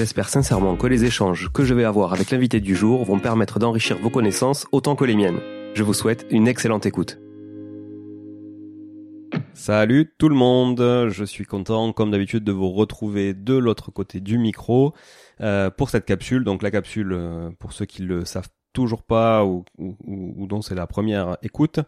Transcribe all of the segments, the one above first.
J'espère sincèrement que les échanges que je vais avoir avec l'invité du jour vont permettre d'enrichir vos connaissances autant que les miennes. Je vous souhaite une excellente écoute. Salut tout le monde, je suis content comme d'habitude de vous retrouver de l'autre côté du micro euh, pour cette capsule. Donc la capsule, euh, pour ceux qui le savent toujours pas ou, dont c'est la première écoute,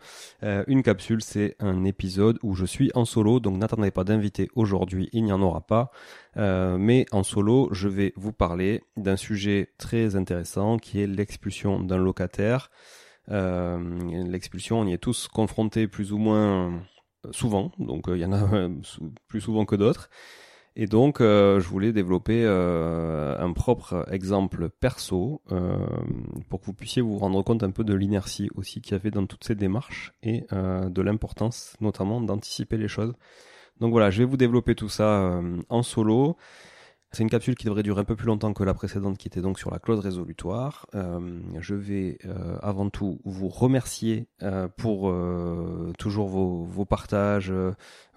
euh, une capsule c'est un épisode où je suis en solo, donc n'attendez pas d'invité aujourd'hui, il n'y en aura pas. Euh, mais en solo, je vais vous parler d'un sujet très intéressant qui est l'expulsion d'un locataire. Euh, l'expulsion, on y est tous confrontés plus ou moins souvent, donc il y en a plus souvent que d'autres. Et donc, euh, je voulais développer euh, un propre exemple perso euh, pour que vous puissiez vous rendre compte un peu de l'inertie aussi qu'il y avait dans toutes ces démarches et de l'importance notamment d'anticiper les choses. Donc voilà, je vais vous développer tout ça en solo. C'est une capsule qui devrait durer un peu plus longtemps que la précédente qui était donc sur la clause résolutoire. je vais avant tout vous remercier pour toujours vos, vos partages,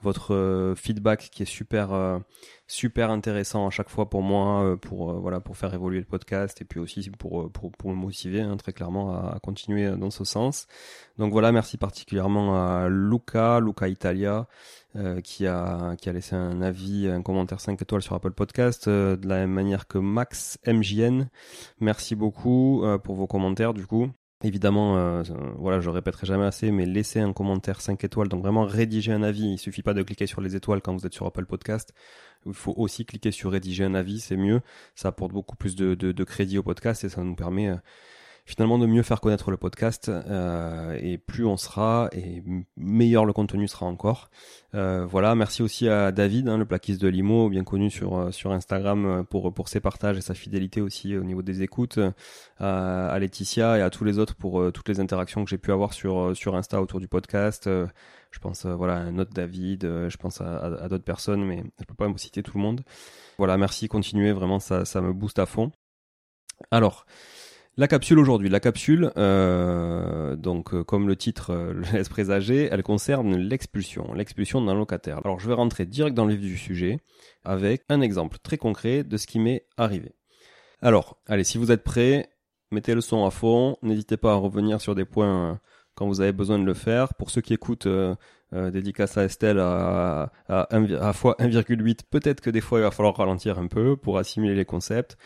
votre euh, feedback qui est super euh, super intéressant à chaque fois pour moi euh, pour voilà pour faire évoluer le podcast et puis aussi pour pour, pour me motiver hein, très clairement à, continuer dans ce sens. Donc voilà, merci particulièrement à Luca, Luca Italia qui a qui a laissé un avis, un commentaire 5 étoiles sur Apple Podcast de la même manière que Max MJN. Merci beaucoup pour vos commentaires du coup. Évidemment, euh, voilà, je répéterai jamais assez, mais laissez un commentaire 5 étoiles, donc vraiment rédiger un avis. Il suffit pas de cliquer sur les étoiles quand vous êtes sur Apple Podcast. Il faut aussi cliquer sur rédiger un avis, c'est mieux. Ça apporte beaucoup plus de, de, crédit au podcast et ça nous permet euh, finalement de mieux faire connaître le podcast euh, et plus on sera et meilleur le contenu sera encore. Euh, voilà, merci aussi à David, hein, le plaquiste de Limo, bien connu sur euh, sur Instagram pour pour ses partages et sa fidélité aussi au niveau des écoutes, à, à Laetitia et à tous les autres pour toutes les interactions que j'ai pu avoir sur sur Insta autour du podcast. je pense voilà à un autre David, je pense à, à, d'autres personnes, mais je peux pas me citer tout le monde. Voilà, merci, continuez, vraiment ça ça me booste à fond. Alors, la capsule aujourd'hui, la capsule, euh, donc euh, comme le titre euh, le laisse présager, elle concerne l'expulsion, l'expulsion d'un locataire. Alors je vais rentrer direct dans le vif du sujet avec un exemple très concret de ce qui m'est arrivé. Alors, allez, si vous êtes prêts, mettez le son à fond, n'hésitez pas à revenir sur des points quand vous avez besoin de le faire. Pour ceux qui écoutent dédicace à Estelle à, à, à fois 1,8, peut-être que des fois il va falloir ralentir un peu pour assimiler les concepts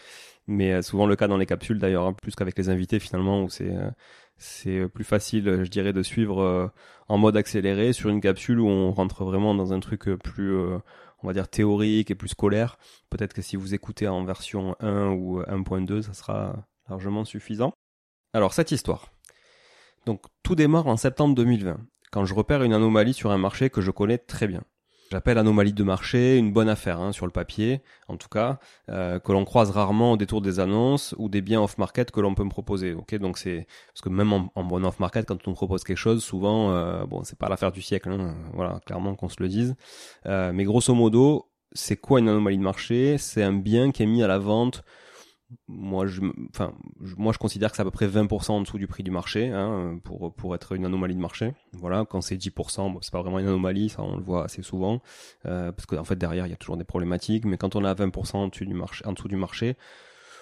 mais euh, souvent le cas dans les capsules d'ailleurs, hein, plus qu'avec les invités finalement, où c'est euh, c'est plus facile, je dirais, de suivre euh, en mode accéléré sur une capsule où on rentre vraiment dans un truc plus, on va dire, théorique et plus scolaire. Peut-être que si vous écoutez en version 1 ou 1.2, ça sera largement suffisant. Alors, cette histoire. Donc, tout démarre en septembre 2020, quand je repère une anomalie sur un marché que je connais très bien. J'appelle anomalie de marché une bonne affaire hein, sur le papier, en tout cas, euh, que l'on croise rarement au détour des annonces ou des biens off-market que l'on peut me proposer. Ok, donc c'est parce que même en, bon off-market, quand on propose quelque chose, souvent, euh, bon, c'est pas l'affaire du siècle, hein, voilà, clairement qu'on se le dise. Euh, mais grosso modo, c'est quoi une anomalie de marché? C'est un bien qui est mis à la vente moi je enfin moi je considère que c'est à peu près 20% en dessous du prix du marché hein, pour pour être une anomalie de marché. Voilà quand c'est 10% bon, c'est pas vraiment une anomalie ça on le voit assez souvent euh, parce qu'en fait derrière il y a toujours des problématiques mais quand on est à 20% en dessous du marché en dessous du marché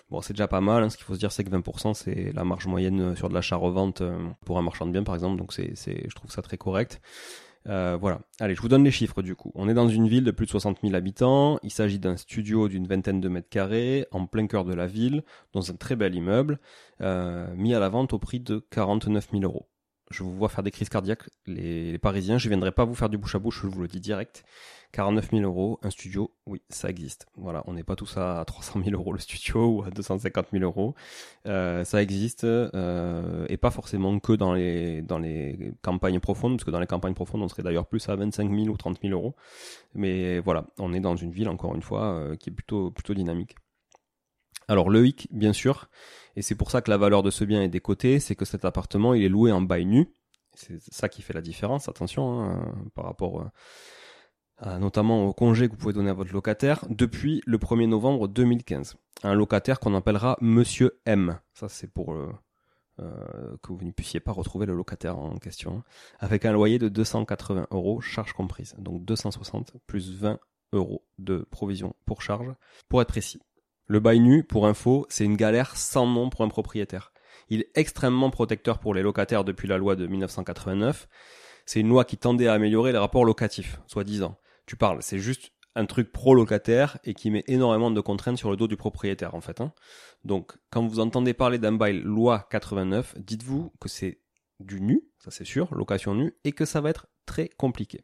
bon c'est déjà pas mal hein. ce qu'il faut se dire c'est que 20% c'est la marge moyenne sur de l'achat revente euh, pour un marchand de biens par exemple. Donc c'est c'est je trouve ça très correct euh, voilà. Allez, je vous donne les chiffres du coup. On est dans une ville de plus de 60 000 habitants. Il s'agit d'un studio d'une vingtaine de mètres carrés, en plein cœur de la ville, dans un très bel immeuble, euh, mis à la vente au prix de 49 000 euros je vous vois faire des crises cardiaques, les, Parisiens. Je viendrai pas vous faire du bouche à bouche, je vous le dis direct. 49 000 euros, un studio, oui, ça existe. Voilà, on n'est pas tous à 300 000 euros le studio ou à 250 000 euros. Euh, ça existe euh, et pas forcément que dans les dans les campagnes profondes, parce que dans les campagnes profondes, on serait d'ailleurs plus à 25 000 ou 30 000 euros. Mais voilà, on est dans une ville encore une fois euh, qui est plutôt plutôt dynamique. Alors le hic, bien sûr, et c'est pour ça que la valeur de ce bien est décotée, c'est que cet appartement, il est loué en bail nu. C'est ça qui fait la différence, attention, hein, par rapport notamment au congé que vous pouvez donner à votre locataire, depuis le 1er novembre 2015. Un locataire qu'on appellera Monsieur M. Ça, c'est pour euh, euh, que vous ne puissiez pas retrouver le locataire en question. Avec un loyer de 280 euros, charge comprise. Donc 260 plus 20 euros de provision pour charge, pour être précis. Le bail nu, pour info, c'est une galère sans nom pour un propriétaire. Il est extrêmement protecteur pour les locataires depuis la loi de 1989. C'est une loi qui tendait à améliorer les rapports locatifs, soi-disant. Tu parles, c'est juste un truc pro-locataire et qui met énormément de contraintes sur le dos du propriétaire, en fait. Hein. Donc, quand vous entendez parler d'un bail loi 89, dites-vous que c'est du nu, ça c'est sûr, location nue, et que ça va être très compliqué.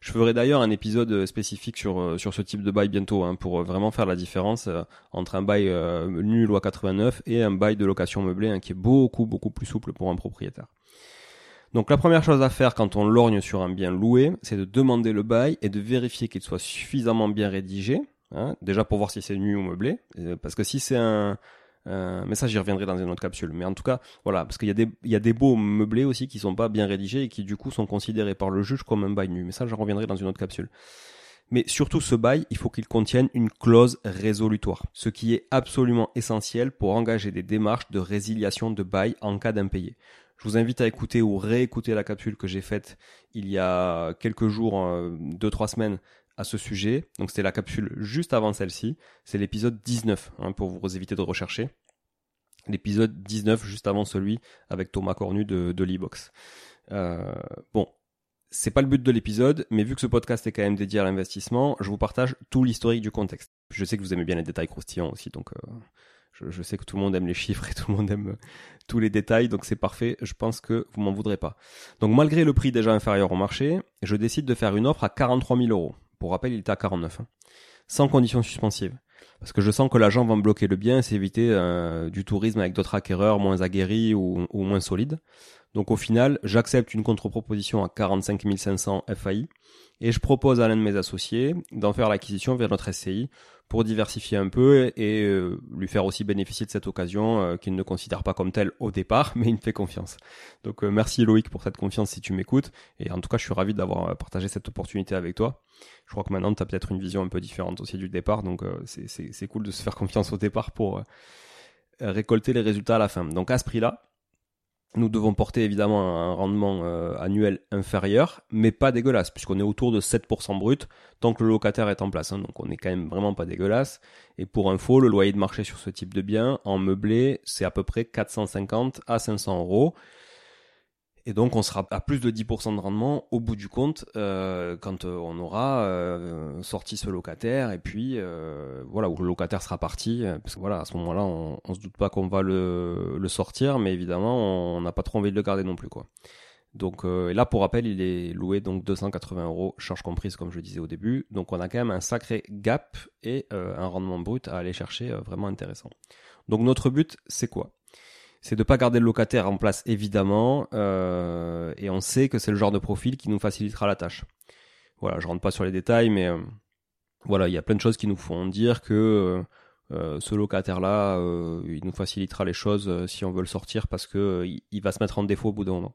Je ferai d'ailleurs un épisode euh, spécifique sur, euh, ce type de bail bientôt, hein, pour euh, vraiment faire la différence entre un bail nu loi 89 et un bail de location meublée hein, qui est beaucoup beaucoup plus souple pour un propriétaire. Donc la première chose à faire quand on lorgne sur un bien loué, c'est de demander le bail et de vérifier qu'il soit suffisamment bien rédigé, hein, déjà pour voir si c'est nu ou meublé, parce que si c'est un, euh, mais ça, j'y reviendrai dans une autre capsule. Mais en tout cas, voilà, parce qu'il y a des, il y meublés aussi qui sont pas bien rédigés et qui du coup sont considérés par le juge comme un bail nu. Mais ça, j'en reviendrai dans une autre capsule. Mais surtout, ce bail, il faut qu'il contienne une clause résolutoire, ce qui est absolument essentiel pour engager des démarches de résiliation de bail en cas d'impayé. Je vous invite à écouter ou réécouter la capsule que j'ai faite il y a quelques jours, euh, deux trois semaines, à ce sujet. Donc c'était la capsule juste avant celle-ci. C'est l'épisode 19 hein, pour vous éviter de rechercher. L'épisode 19 juste avant celui avec Thomas Cornu de, de l'e-box. Euh, bon, c'est pas le but de l'épisode, mais vu que ce podcast est quand même dédié à l'investissement, je vous partage tout l'historique du contexte. Je sais que vous aimez bien les détails croustillants aussi, donc euh, je, sais que tout le monde aime les chiffres et tout le monde aime tous les détails, donc c'est parfait. Je pense que vous m'en voudrez pas. Donc malgré le prix déjà inférieur au marché, je décide de faire une offre à 43 000 euros. Pour rappel, il était à 49. Hein. Sans condition suspensive. Parce que je sens que l'agent va me bloquer le bien et c'est éviter euh, du tourisme avec d'autres acquéreurs moins aguerris ou moins solides. Donc au final, j'accepte une contre-proposition à 45 500 FAI et je propose à l'un de mes associés d'en faire l'acquisition via notre SCI pour diversifier un peu et euh, lui faire aussi bénéficier de cette occasion euh, qu'il ne considère pas comme telle au départ, mais il me fait confiance. Donc euh, merci Loïc pour cette confiance si tu m'écoutes et en tout cas je suis ravi d'avoir partagé cette opportunité avec toi. Je crois que maintenant tu as peut-être une vision un peu différente aussi du départ, donc c'est cool de se faire confiance au départ pour récolter les résultats à la fin. Donc à ce prix-là, nous devons porter évidemment un rendement euh, annuel inférieur, mais pas dégueulasse, puisqu'on est autour de 7% brut tant que le locataire est en place. Hein. donc on est quand même vraiment pas dégueulasse. Et pour info, le loyer de marché sur ce type de bien, en meublé, c'est à peu près 450 à 500 euros. Et donc on sera à plus de 10% de rendement au bout du compte euh, quand euh, on aura euh, sorti ce locataire et puis voilà où le locataire sera parti parce que voilà à ce moment-là on, on se doute pas qu'on va le, le, sortir mais évidemment on n'a pas trop envie de le garder non plus quoi. Donc là pour rappel il est loué donc 280 euros charge comprise comme je disais au début donc on a quand même un sacré gap et un rendement brut à aller chercher vraiment intéressant. Donc notre but c'est quoi? C'est de pas garder le locataire en place évidemment, euh, et on sait que c'est le genre de profil qui nous facilitera la tâche. Voilà, je rentre pas sur les détails, mais euh, voilà, il y a plein de choses qui nous font dire que euh, ce locataire-là, il nous facilitera les choses si on veut le sortir parce que il, va se mettre en défaut au bout d'un moment.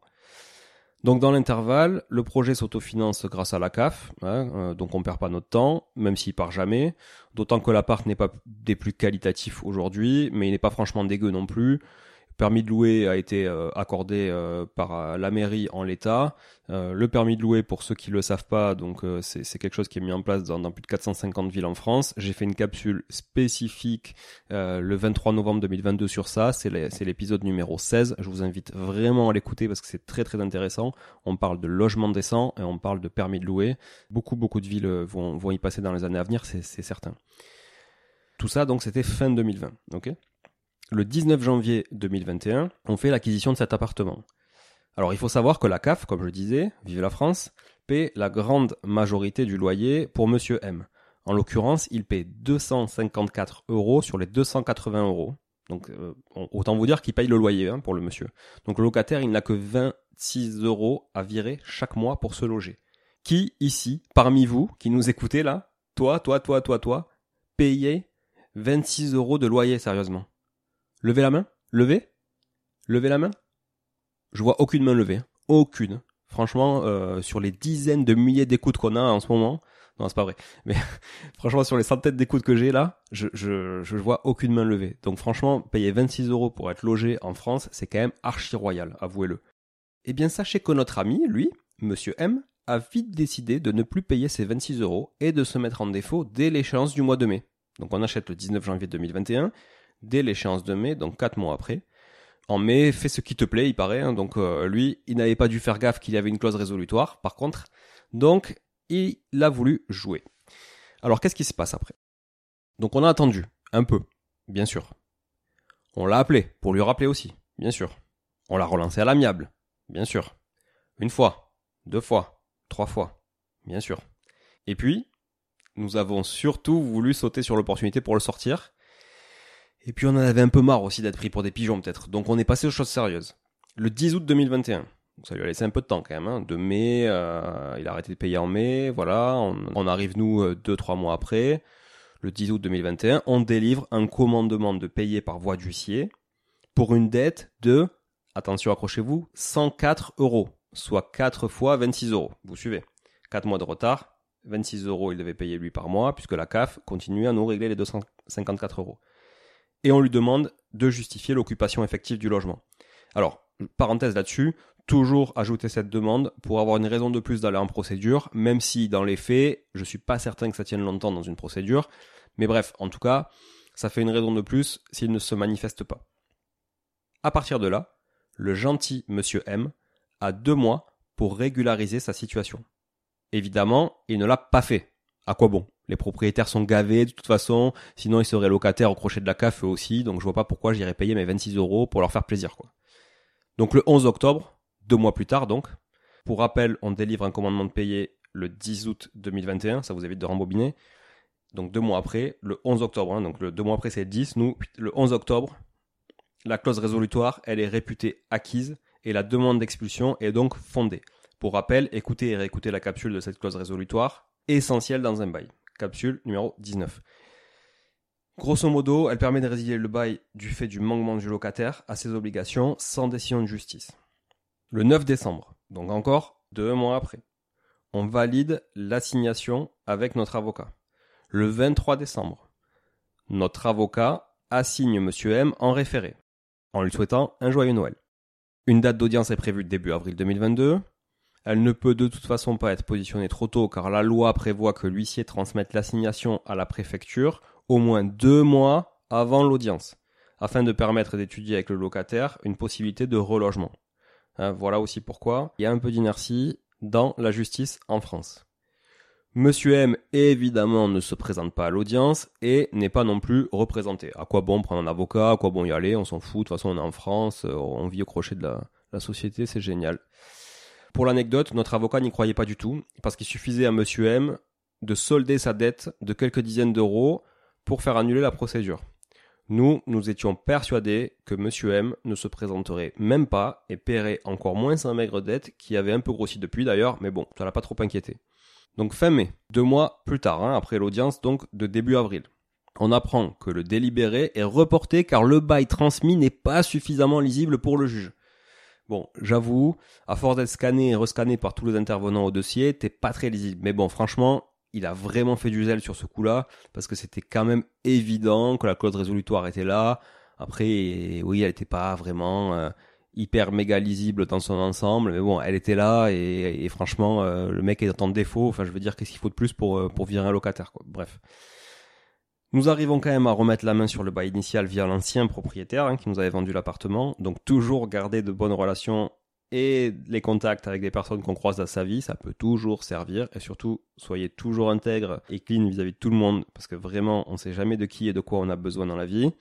Donc dans l'intervalle, le projet s'autofinance grâce à la CAF, hein, donc on perd pas notre temps, même s'il part jamais. D'autant que l'appart n'est pas des plus qualitatifs aujourd'hui, mais il n'est pas franchement dégueu non plus permis de louer a été euh, accordé euh, par euh, la mairie en l'état. le permis de louer, pour ceux qui le savent pas, donc c'est quelque chose qui est mis en place dans, plus de 450 villes en France. J'ai fait une capsule spécifique le 23 novembre 2022 sur ça. C'est l'épisode numéro 16. Je vous invite vraiment à l'écouter parce que c'est très très intéressant. On parle de logement décent et on parle de permis de louer. Beaucoup beaucoup de villes vont, vont y passer dans les années à venir, c'est certain. Tout ça, donc, c'était fin 2020. ok? Le 19 janvier 2021, on fait l'acquisition de cet appartement. Alors il faut savoir que la CAF, comme je disais, Vive la France, paie la grande majorité du loyer pour Monsieur M. En l'occurrence, il paie 254 euros sur les 280 euros. Donc euh, autant vous dire qu'il paye le loyer hein, pour le monsieur. Donc le locataire, il n'a que 26 euros à virer chaque mois pour se loger. Qui ici, parmi vous, qui nous écoutez là, toi, toi, toi, toi, toi, payez 26 euros de loyer sérieusement? Levez la main Levez Levez la main Je vois aucune main levée. Hein. Aucune. Franchement, euh, sur les dizaines de milliers d'écoutes qu'on a en ce moment, non, c'est pas vrai. Mais franchement, sur les centaines d'écoutes que j'ai là, je, je, je vois aucune main levée. Donc franchement, payer 26 euros pour être logé en France, c'est quand même archi royal, avouez-le. Eh bien, sachez que notre ami, lui, Monsieur M, a vite décidé de ne plus payer ses 26 euros et de se mettre en défaut dès l'échéance du mois de mai. Donc on achète le 19 janvier 2021 dès l'échéance de mai, donc 4 mois après. En mai, fais ce qui te plaît, il paraît. Hein. donc euh, lui, il n'avait pas dû faire gaffe qu'il y avait une clause résolutoire, par contre. Donc, il a voulu jouer. Alors, qu'est-ce qui se passe après? Donc, on a attendu, un peu, bien sûr. On l'a appelé, pour lui rappeler aussi, bien sûr. On l'a relancé à l'amiable, bien sûr. Une fois, deux fois, trois fois, bien sûr. Et puis, nous avons surtout voulu sauter sur l'opportunité pour le sortir, et puis on en avait un peu marre aussi d'être pris pour des pigeons peut-être. Donc on est passé aux choses sérieuses. Le 10 août 2021. ça lui a laissé un peu de temps quand même. Hein. De mai, euh, il a arrêté de payer en mai. Voilà, on, arrive nous euh, deux trois mois après. Le 10 août 2021, on délivre un commandement de payer par voie d'huissier pour une dette de, attention accrochez-vous, 104 euros, soit 4 fois 26 euros. Vous suivez 4 mois de retard, 26 euros il devait payer lui par mois, puisque la CAF continuait à nous régler les 254 euros et on lui demande de justifier l'occupation effective du logement. Alors, parenthèse là-dessus, toujours ajouter cette demande pour avoir une raison de plus d'aller en procédure, même si dans les faits, je suis pas certain que ça tienne longtemps dans une procédure. Mais bref, en tout cas, ça fait une raison de plus s'il ne se manifeste pas. À partir de là, le gentil monsieur M a deux mois pour régulariser sa situation. Évidemment, il ne l'a pas fait. À quoi bon? Les propriétaires sont gavés de toute façon, sinon ils seraient locataires au crochet de la CAF eux aussi, donc je vois pas pourquoi j'irais payer mes 26 euros pour leur faire plaisir quoi. Donc le 11 octobre, deux mois plus tard donc, pour rappel, on délivre un commandement de payer le 10 août 2021, ça vous évite de rembobiner, donc deux mois après, le 11 octobre, hein, donc le deux mois après c'est 10, nous, le 11 octobre, la clause résolutoire, elle est réputée acquise et la demande d'expulsion est donc fondée. Pour rappel, écoutez et réécoutez la capsule de cette clause résolutoire, essentielle dans un bail. Capsule numéro 19. Grosso modo, elle permet de résilier le bail du fait du manquement du locataire à ses obligations sans décision de justice. Le 9 décembre, donc encore deux mois après, on valide l'assignation avec notre avocat. Le 23 décembre, notre avocat assigne M. M en référé, en lui souhaitant un joyeux Noël. Une date d'audience est prévue début avril 2022. Elle ne peut de toute façon pas être positionnée trop tôt car la loi prévoit que l'huissier transmette l'assignation à la préfecture au moins deux mois avant l'audience, afin de permettre d'étudier avec le locataire une possibilité de relogement. Hein, voilà aussi pourquoi il y a un peu d'inertie dans la justice en France. Monsieur M, évidemment, ne se présente pas à l'audience et n'est pas non plus représenté. À quoi bon prendre un avocat? À quoi bon y aller? On s'en fout. De toute façon, on est en France. Euh, on vit au crochet de la, la société. C'est génial. Pour l'anecdote, notre avocat n'y croyait pas du tout parce qu'il suffisait à Monsieur M de solder sa dette de quelques dizaines d'euros pour faire annuler la procédure. Nous, nous étions persuadés que Monsieur M ne se présenterait même pas et paierait encore moins sa maigre dette qui avait un peu grossi depuis d'ailleurs, mais bon, ça l'a pas trop inquiété. Donc fin mai, deux mois plus tard, hein, après l'audience donc de début avril. On apprend que le délibéré est reporté car le bail transmis n'est pas suffisamment lisible pour le juge. Bon, j'avoue, à force d'être scanné et rescanné par tous les intervenants au dossier, t'es pas très lisible. Mais bon, franchement, il a vraiment fait du zèle sur ce coup-là, parce que c'était quand même évident que la clause résolutoire était là. Après, oui, elle n'était pas vraiment euh, hyper méga lisible dans son ensemble, mais bon, elle était là et, franchement, euh, le mec est en défaut. Enfin, je veux dire, qu'est-ce qu'il faut de plus pour euh, pour virer un locataire, quoi. Bref. Nous arrivons quand même à remettre la main sur le bail initial via l'ancien propriétaire hein, qui nous avait vendu l'appartement. Donc toujours garder de bonnes relations et les contacts avec des personnes qu'on croise dans sa vie, ça peut toujours servir. Et surtout, soyez toujours intègre et clean vis-à-vis -vis de tout le monde parce que vraiment, on sait jamais de qui et de quoi on a besoin dans la vie.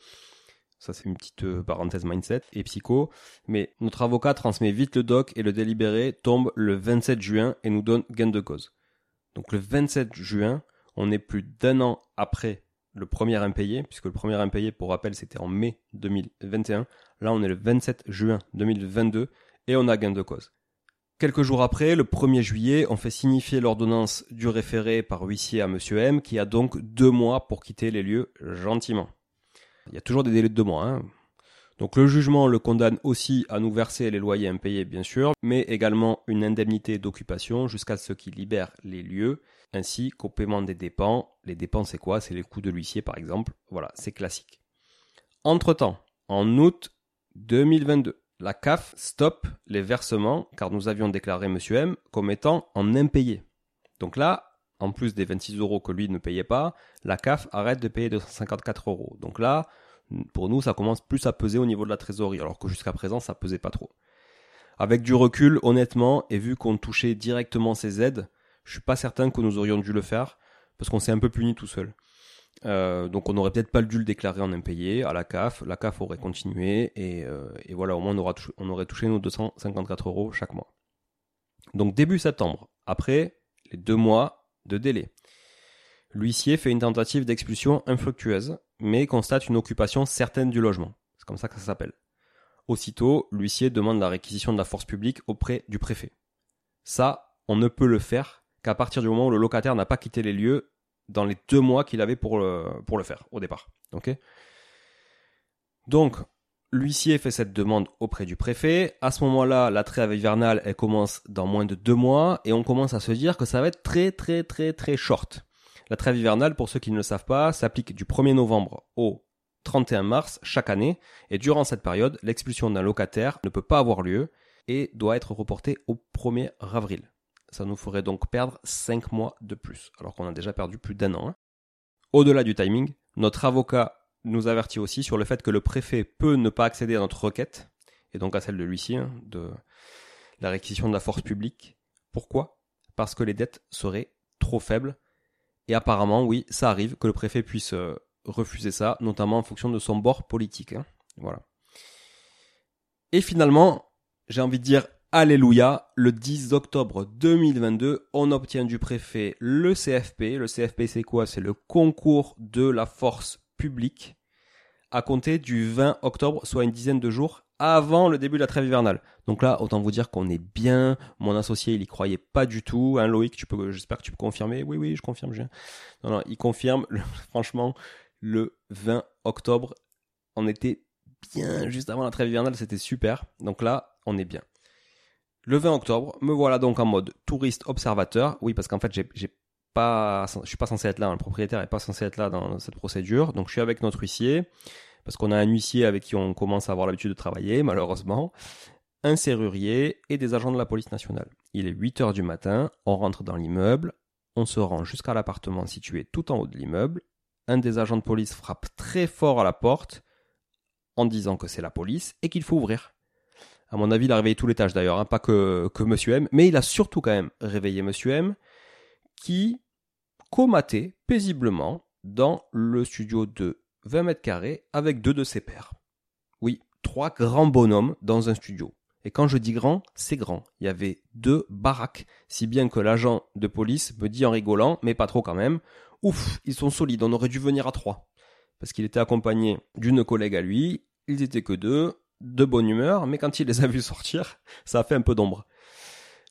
Ça, c'est une petite euh, parenthèse mindset et psycho. Mais notre avocat transmet vite le doc et le délibéré tombe le 27 juin et nous donne gain de cause. Donc le 27 juin, on est plus d'un an après le premier impayé, puisque le premier impayé, pour rappel, c'était en mai 2021. Là, on est le 27 juin 2022 et on a gain de cause. Quelques jours après, le 1er juillet, on fait signifier l'ordonnance du référé par huissier à Monsieur M, qui a donc deux mois pour quitter les lieux gentiment. Il y a toujours des délais de deux mois. Hein. Donc le jugement le condamne aussi à nous verser les loyers impayés, bien sûr, mais également une indemnité d'occupation jusqu'à ce qu'il libère les lieux, ainsi qu'au paiement des dépenses. Les dépenses, c'est quoi? C'est les coûts de l'huissier, par exemple. Voilà, c'est classique. Entre-temps, en août 2022, la CAF stoppe les versements car nous avions déclaré M. M comme étant en impayé. Donc là, en plus des 26 euros que lui ne payait pas, la CAF arrête de payer 254 euros. Donc là, pour nous, ça commence plus à peser au niveau de la trésorerie, alors que jusqu'à présent, ça pesait pas trop. Avec du recul, honnêtement, et vu qu'on touchait directement ces aides, je suis pas certain que nous aurions dû le faire, parce qu'on s'est un peu puni tout seul. Euh, donc on n'aurait peut-être pas dû le déclarer en impayé à la CAF, la CAF aurait continué, et, euh, voilà, au moins on, on aurait touché nos 254 euros chaque mois. Donc début septembre, après les deux mois de délai. L'huissier fait une tentative d'expulsion infructueuse, mais constate une occupation certaine du logement. C'est comme ça que ça s'appelle. Aussitôt, l'huissier demande la réquisition de la force publique auprès du préfet. Ça, on ne peut le faire qu'à partir du moment où le locataire n'a pas quitté les lieux dans les deux mois qu'il avait pour le, faire, au départ. Donc, L'huissier fait cette demande auprès du préfet. À ce moment-là, la trêve hivernale, elle commence dans moins de deux mois et on commence à se dire que ça va être très très très très short. La trêve hivernale, pour ceux qui ne le savent pas, s'applique du 1er novembre au 31 mars chaque année et durant cette période, l'expulsion d'un locataire ne peut pas avoir lieu et doit être reportée au 1er avril. Ça nous ferait donc perdre 5 mois de plus, alors qu'on a déjà perdu plus d'un an. Hein. Au-delà du timing, notre avocat nous avertit aussi sur le fait que le préfet peut ne pas accéder à notre requête, et donc à celle de l'huissier, hein, de la réquisition de la force publique. Pourquoi? Parce que les dettes seraient trop faibles. Et apparemment, oui, ça arrive que le préfet puisse euh, refuser ça, notamment en fonction de son bord politique. Hein. Voilà. Et finalement, j'ai envie de dire Alléluia, le 10 octobre 2022, on obtient du préfet le CFP. Le CFP, c'est quoi? C'est le concours de la force publique à compter du 20 octobre, soit une dizaine de jours avant le début de la trêve hivernale. Donc là, autant vous dire qu'on est bien. Mon associé, il y croyait pas du tout. Hein, Loïc, tu peux, j'espère que tu peux confirmer. Oui, oui, je confirme. Non, non, il confirme. franchement, le 20 octobre, on était bien juste avant la trêve hivernale, c'était super. Donc là, on est bien. Le 20 octobre, me voilà donc en mode touriste observateur. Oui, parce qu'en fait, je suis pas censé être là. Hein. Le propriétaire est pas censé être là dans cette procédure. Donc, je suis avec notre huissier parce qu'on a un huissier avec qui on commence à avoir l'habitude de travailler, malheureusement, un serrurier et des agents de la police nationale. Il est 8 heures du matin, on rentre dans l'immeuble, on se rend jusqu'à l'appartement situé tout en haut de l'immeuble. Un des agents de police frappe très fort à la porte en disant que c'est la police et qu'il faut ouvrir. À mon avis, il a réveillé tout l'étage d'ailleurs, hein, pas que, que Monsieur M, mais il a surtout quand même réveillé Monsieur M, qui comatait paisiblement dans le studio de 20 mètres carrés avec deux de ses pères. Oui, trois grands bonhommes dans un studio. Et quand je dis grand, c'est grand. Il y avait deux baraques, si bien que l'agent de police me dit en rigolant, mais pas trop quand même, ouf, ils sont solides, on aurait dû venir à trois. Parce qu'il était accompagné d'une collègue à lui, ils étaient que deux, de bonne humeur, mais quand il les a vus sortir, ça a fait un peu d'ombre.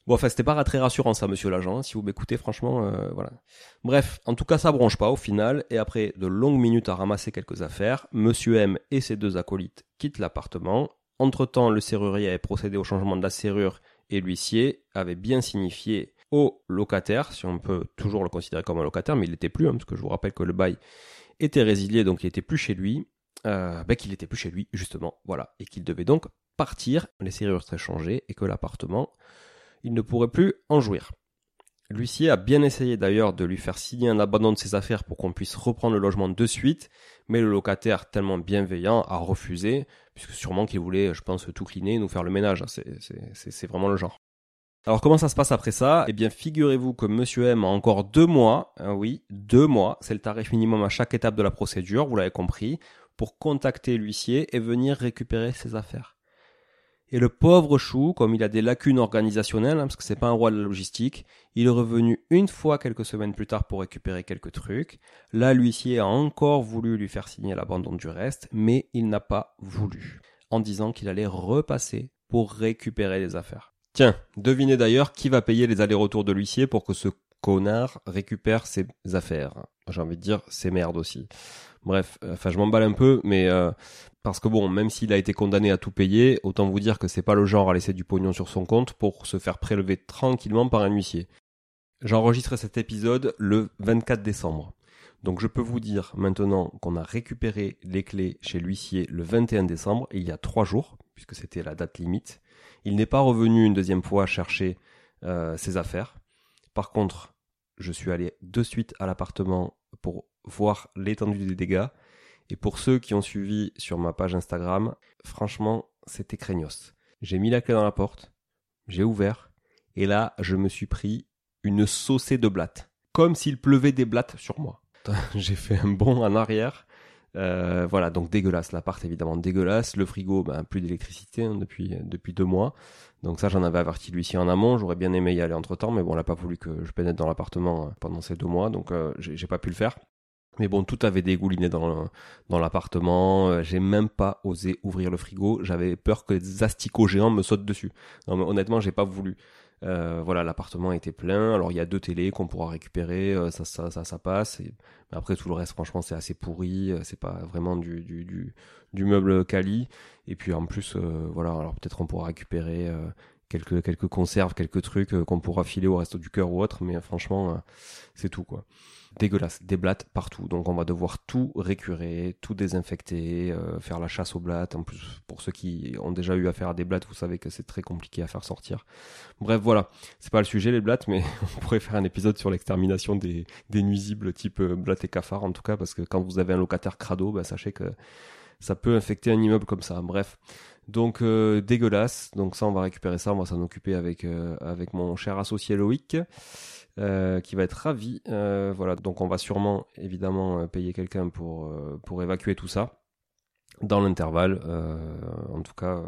Bon, enfin, c'était pas très rassurant ça, monsieur l'agent, si vous m'écoutez, franchement, euh, voilà. Bref, en tout cas, ça bronche pas au final, et après de longues minutes à ramasser quelques affaires, monsieur M et ses deux acolytes quittent l'appartement. Entre-temps, le serrurier avait procédé au changement de la serrure, et l'huissier avait bien signifié au locataire, si on peut toujours le considérer comme un locataire, mais il l'était plus, hein, parce que je vous rappelle que le bail était résilié, donc il était plus chez lui, euh, ben, qu'il était plus chez lui, justement, voilà, et qu'il devait donc partir, les serrures seraient changées, et que l'appartement, il ne pourrait plus en jouir. L'huissier a bien essayé d'ailleurs de lui faire signer un abandon de ses affaires pour qu'on puisse reprendre le logement de suite, mais le locataire, tellement bienveillant, a refusé, puisque sûrement qu'il voulait, je pense, tout cleaner, nous faire le ménage. C'est vraiment le genre. Alors comment ça se passe après ça? Eh bien figurez-vous que Monsieur M a encore deux mois, hein, oui, deux mois, c'est le tarif minimum à chaque étape de la procédure, vous l'avez compris, pour contacter l'huissier et venir récupérer ses affaires. Et le pauvre Chou, comme il a des lacunes organisationnelles, hein, parce que c'est pas un roi de la logistique, il est revenu une fois quelques semaines plus tard pour récupérer quelques trucs. Là, l'huissier a encore voulu lui faire signer l'abandon du reste, mais il n'a pas voulu, en disant qu'il allait repasser pour récupérer les affaires. Tiens, devinez d'ailleurs qui va payer les allers-retours de l'huissier pour que ce connard récupère ses affaires. J'ai envie de dire ses merdes aussi. Bref, euh, enfin je m'emballe un peu, mais euh, parce que bon, même s'il a été condamné à tout payer, autant vous dire que c'est pas le genre à laisser du pognon sur son compte pour se faire prélever tranquillement par un huissier. J'enregistre cet épisode le 24 décembre. Donc je peux vous dire maintenant qu'on a récupéré les clés chez l'huissier le 21 décembre, il y a trois jours, puisque c'était la date limite. Il n'est pas revenu une deuxième fois chercher euh, ses affaires. Par contre, je suis allé de suite à l'appartement pour voir l'étendue des dégâts. Et pour ceux qui ont suivi sur ma page Instagram, franchement, c'était craignos. J'ai mis la clé dans la porte, j'ai ouvert, et là, je me suis pris une saucée de blattes. Comme s'il pleuvait des blattes sur moi. j'ai fait un bond en arrière. Euh, voilà, donc dégueulasse. L'appart évidemment dégueulasse. Le frigo, ben, plus d'électricité hein, depuis depuis deux mois. Donc ça, j'en avais averti lui ici en amont. J'aurais bien aimé y aller entre temps, mais bon, on n'a pas voulu que je pénètre dans l'appartement euh, pendant ces deux mois, donc euh, j'ai pas pu le faire. Mais bon, tout avait dégouliné dans, dans l'appartement. Euh, j'ai même pas osé ouvrir le frigo. J'avais peur que des asticots géants me sautent dessus. Non, mais honnêtement, j'ai pas voulu. Euh, voilà, l'appartement était plein. Alors il y a deux télés qu'on pourra récupérer, euh, ça, ça, ça, ça passe. Et... Après tout le reste, franchement, c'est assez pourri. Euh, c'est pas vraiment du, du, du, du meuble quali. Et puis en plus, voilà, alors peut-être on pourra récupérer quelques quelques conserves, quelques trucs qu'on pourra filer au reste du cœur ou autre. Mais franchement, c'est tout quoi dégueulasse, des blattes partout. Donc on va devoir tout récurer, tout désinfecter, euh, faire la chasse aux blattes. En plus, pour ceux qui ont déjà eu affaire à des blattes, vous savez que c'est très compliqué à faire sortir. Bref, voilà, c'est pas le sujet les blattes, mais on pourrait faire un épisode sur l'extermination des, nuisibles type euh, blattes et cafards en tout cas, parce que quand vous avez un locataire crado, bah, sachez que ça peut infecter un immeuble comme ça. Bref. Donc euh, dégueulasse. Donc ça, on va récupérer ça, on va s'en occuper avec avec mon cher associé Loïc. Euh, qui va être ravi. Euh, voilà, donc on va sûrement évidemment euh, payer quelqu'un pour, pour évacuer tout ça dans l'intervalle. en tout cas,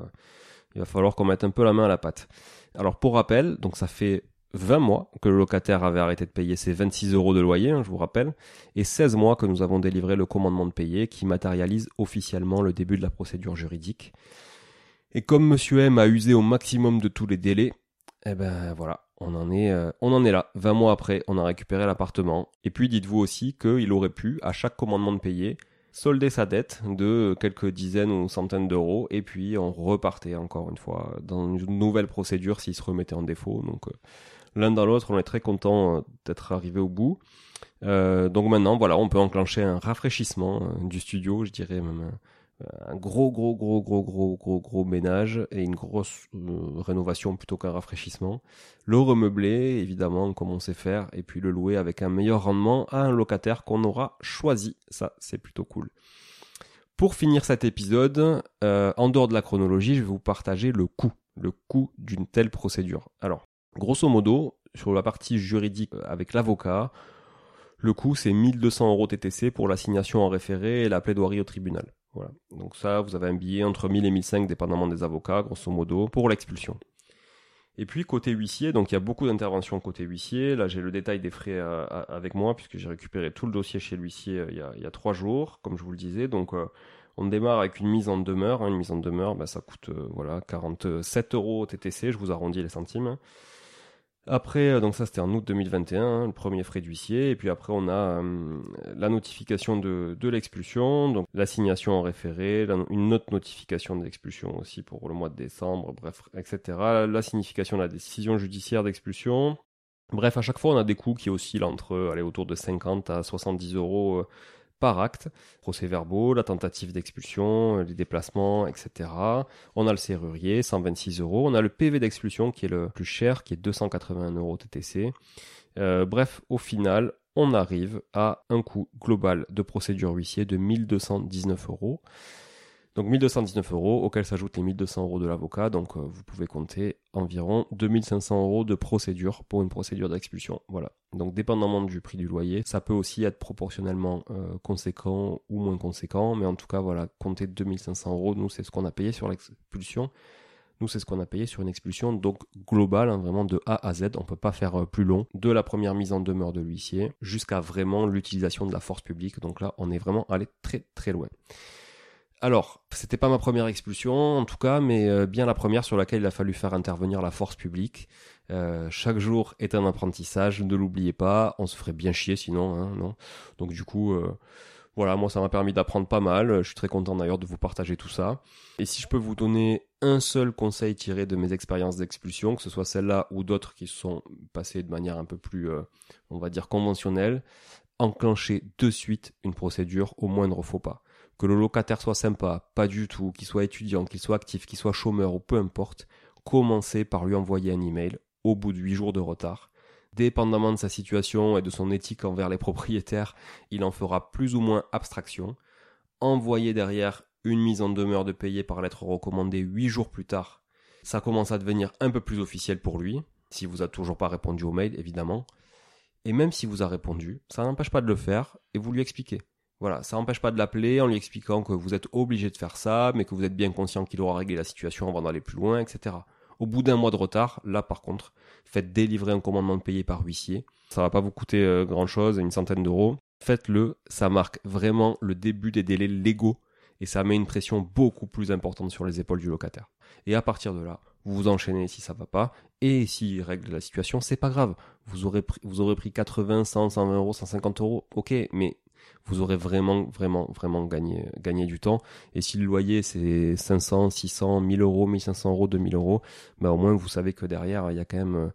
Il va falloir qu'on mette un peu la main à la pâte. Alors pour rappel, donc ça fait 20 mois que le locataire avait arrêté de payer ses 26 euros de loyer, hein, je vous rappelle, et 16 mois que nous avons délivré le commandement de payer qui matérialise officiellement le début de la procédure juridique. Et comme Monsieur M a usé au maximum de tous les délais, eh ben voilà, on en est, euh, on en est là. 20 mois après, on a récupéré l'appartement. Et puis dites-vous aussi qu'il aurait pu, à chaque commandement de payer, solder sa dette de quelques dizaines ou centaines d'euros et puis on repartait encore une fois dans une nouvelle procédure s'il se remettait en défaut. Donc euh, l'un dans l'autre, on est très content euh, d'être arrivé au bout. Donc maintenant, voilà, on peut enclencher un rafraîchissement du studio, je dirais même un gros, gros, gros, gros, gros, gros, gros ménage et une grosse rénovation plutôt qu'un rafraîchissement. Le remeubler, évidemment, comme on sait faire, et puis le louer avec un meilleur rendement à un locataire qu'on aura choisi. Ça, c'est plutôt cool. Pour finir cet épisode, en dehors de la chronologie, je vais vous partager le coût, le coût d'une telle procédure. Alors, Grosso modo, sur la partie juridique euh, avec l'avocat, le coût c'est 1200 euros TTC pour l'assignation en référé et la plaidoirie au tribunal. Voilà. Donc ça, vous avez un billet entre 1000 et 1005 dépendamment des avocats, grosso modo, pour l'expulsion. Et puis côté huissier, donc il y a beaucoup d'interventions côté huissier. Là, j'ai le détail des frais euh, avec moi puisque j'ai récupéré tout le dossier chez l'huissier euh, il, y a trois jours, comme je vous le disais. Donc on démarre avec une mise en demeure. Hein. Une mise en demeure, bah, ça coûte voilà 47 euros TTC. Je vous arrondis les centimes. Après, euh, donc ça c'était en août 2021, hein, le premier frais d'huissier, et puis après on a euh, la notification de, l'expulsion, donc l'assignation en référé, une autre notification de l'expulsion aussi pour le mois de décembre, bref, etc. La signification de la décision judiciaire d'expulsion. Bref, à chaque fois on a des coûts qui oscillent entre aller autour de 50 à 70 euros euh, par acte, procès-verbaux, la tentative d'expulsion, les déplacements, etc. On a le serrurier, 126 euros. On a le PV d'expulsion qui est le plus cher, qui est 281 euros TTC. Euh, bref, au final, on arrive à un coût global de procédure huissier de 1219 euros. Donc 1219 euros, auxquels s'ajoutent les 1200 euros de l'avocat. Donc euh, vous pouvez compter environ 2500 euros de procédure pour une procédure d'expulsion. Voilà. Donc dépendamment du prix du loyer, ça peut aussi être proportionnellement euh, conséquent ou moins conséquent. Mais en tout cas, voilà, compter 2500 euros, nous c'est ce qu'on a payé sur l'expulsion. Nous, c'est ce qu'on a payé sur une expulsion, donc globale, hein, vraiment de A à Z. On peut pas faire euh, plus long. De la première mise en demeure de l'huissier jusqu'à vraiment l'utilisation de la force publique. Donc là, on est vraiment allé très très loin. Alors, c'était pas ma première expulsion, en tout cas, mais euh, bien la première sur laquelle il a fallu faire intervenir la force publique. Euh, chaque jour est un apprentissage, ne l'oubliez pas, on se ferait bien chier sinon, hein, non Donc du coup, euh, voilà, moi ça m'a permis d'apprendre pas mal, je suis très content d'ailleurs de vous partager tout ça. Et si je peux vous donner un seul conseil tiré de mes expériences d'expulsion, que ce soit celle-là ou d'autres qui se sont passées de manière un peu plus, on va dire, conventionnelle, enclenchez de suite une procédure au moindre faux pas que le locataire soit sympa, pas du tout, qu'il soit étudiant, qu'il soit actif, qu'il soit chômeur ou peu importe, commencez par lui envoyer un email au bout de 8 jours de retard. Dépendamment de sa situation et de son éthique envers les propriétaires, il en fera plus ou moins abstraction. Envoyez derrière une mise en demeure de payer par lettre recommandée 8 jours plus tard. Ça commence à devenir un peu plus officiel pour lui, si vous a toujours pas répondu au mail évidemment. Et même si vous a répondu, ça n'empêche pas de le faire et vous lui expliquez. Voilà, ça n'empêche pas de l'appeler en lui expliquant que vous êtes obligé de faire ça, mais que vous êtes bien conscient qu'il aura réglé la situation avant d'aller plus loin, etc. Au bout d'un mois de retard, là par contre, faites délivrer un commandement de payer par huissier. Ça va pas vous coûter euh, grand chose, une centaine d'euros. Faites-le, ça marque vraiment le début des délais légaux et ça met une pression beaucoup plus importante sur les épaules du locataire. Et à partir de là, vous vous enchaînez si ça va pas, et s'il règle la situation, c'est pas grave. Vous aurez pris, vous aurez pris 80, 100, 120 euros, 150 euros, ok, mais vous aurez vraiment, vraiment, vraiment gagné, gagné du temps. Et si le loyer c'est 500, 600, 1000 euros, 1500 euros, 2000 euros, bah au moins vous savez que derrière il y a quand même euh,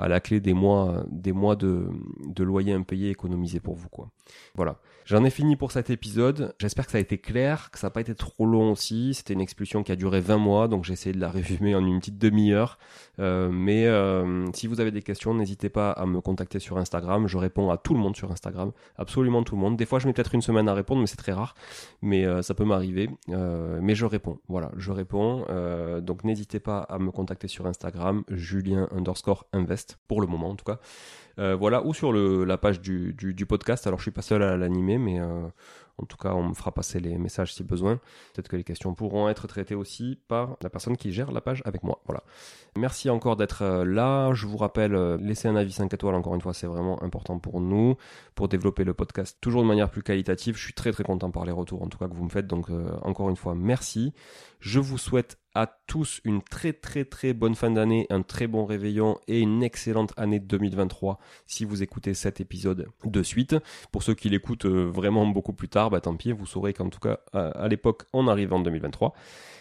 à la clé des mois, des mois de, de loyer impayé économisé pour vous, quoi. Voilà. J'en ai fini pour cet épisode. J'espère que ça a été clair, que ça n'a pas été trop long aussi. C'était une expulsion qui a duré 20 mois, donc j'ai essayé de la résumer en une petite demi-heure. Euh, mais euh, si vous avez des questions, n'hésitez pas à me contacter sur Instagram. Je réponds à tout le monde sur Instagram, absolument tout le monde. Des fois, je mets peut-être une semaine à répondre, mais c'est très rare. Mais euh, ça peut m'arriver. mais je réponds. Voilà, je réponds. donc n'hésitez pas à me contacter sur Instagram, Julien underscore invest pour le moment en tout cas. Euh, voilà, ou sur la page du, podcast. Alors je suis pas seul à l'animer, mais euh, En tout cas, on me fera passer les messages si besoin. Peut-être que les questions pourront être traitées aussi par la personne qui gère la page avec moi. Voilà. Merci encore d'être euh, là. Je vous rappelle, laisser un avis 5 étoiles, encore une fois, c'est vraiment important pour nous, pour développer le podcast toujours de manière plus qualitative. Je suis très très content par les retours, en tout cas, que vous me faites. Donc, encore une fois, merci. Je vous souhaite à tous une très très très bonne fin d'année, un très bon réveillon et une excellente année 2023 si vous écoutez cet épisode de suite. Pour ceux qui l'écoutent vraiment beaucoup plus tard, bah tant pis, vous saurez qu'en tout cas à l'époque on arrive en 2023.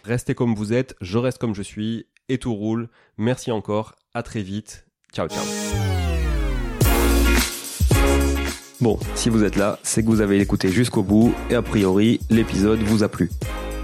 Restez comme vous êtes, je reste comme je suis et tout roule. Merci encore, à très vite. Ciao ciao. Bon, si vous êtes là, c'est que vous avez écouté jusqu'au bout et a priori l'épisode vous a plu.